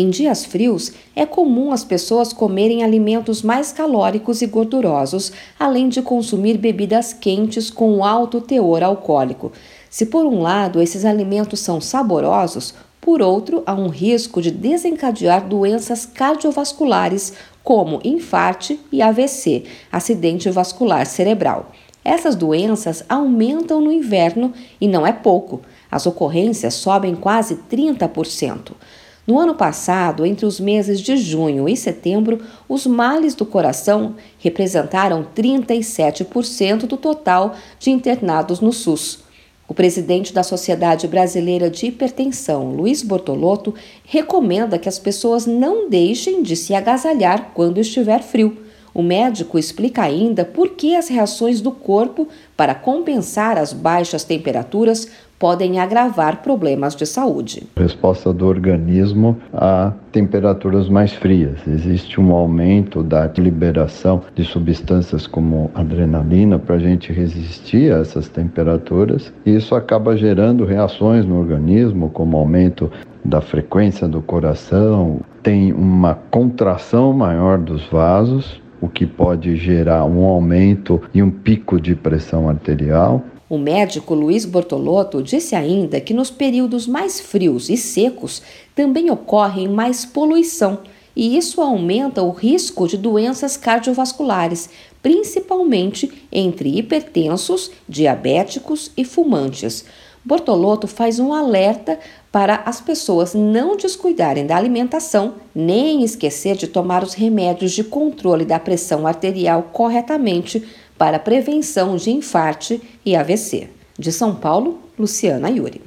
Em dias frios, é comum as pessoas comerem alimentos mais calóricos e gordurosos, além de consumir bebidas quentes com alto teor alcoólico. Se por um lado esses alimentos são saborosos, por outro, há um risco de desencadear doenças cardiovasculares como infarte e AVC, acidente vascular cerebral. Essas doenças aumentam no inverno e não é pouco. As ocorrências sobem quase 30%. No ano passado, entre os meses de junho e setembro, os males do coração representaram 37% do total de internados no SUS. O presidente da Sociedade Brasileira de Hipertensão, Luiz Bortolotto, recomenda que as pessoas não deixem de se agasalhar quando estiver frio. O médico explica ainda por que as reações do corpo para compensar as baixas temperaturas podem agravar problemas de saúde. Resposta do organismo a temperaturas mais frias. Existe um aumento da liberação de substâncias como adrenalina para a gente resistir a essas temperaturas. E isso acaba gerando reações no organismo, como aumento da frequência do coração, tem uma contração maior dos vasos, o que pode gerar um aumento e um pico de pressão arterial. O médico Luiz Bortolotto disse ainda que nos períodos mais frios e secos também ocorre mais poluição e isso aumenta o risco de doenças cardiovasculares, principalmente entre hipertensos, diabéticos e fumantes. Bortolotto faz um alerta para as pessoas não descuidarem da alimentação, nem esquecer de tomar os remédios de controle da pressão arterial corretamente para prevenção de infarte e AVC. De São Paulo, Luciana Yuri.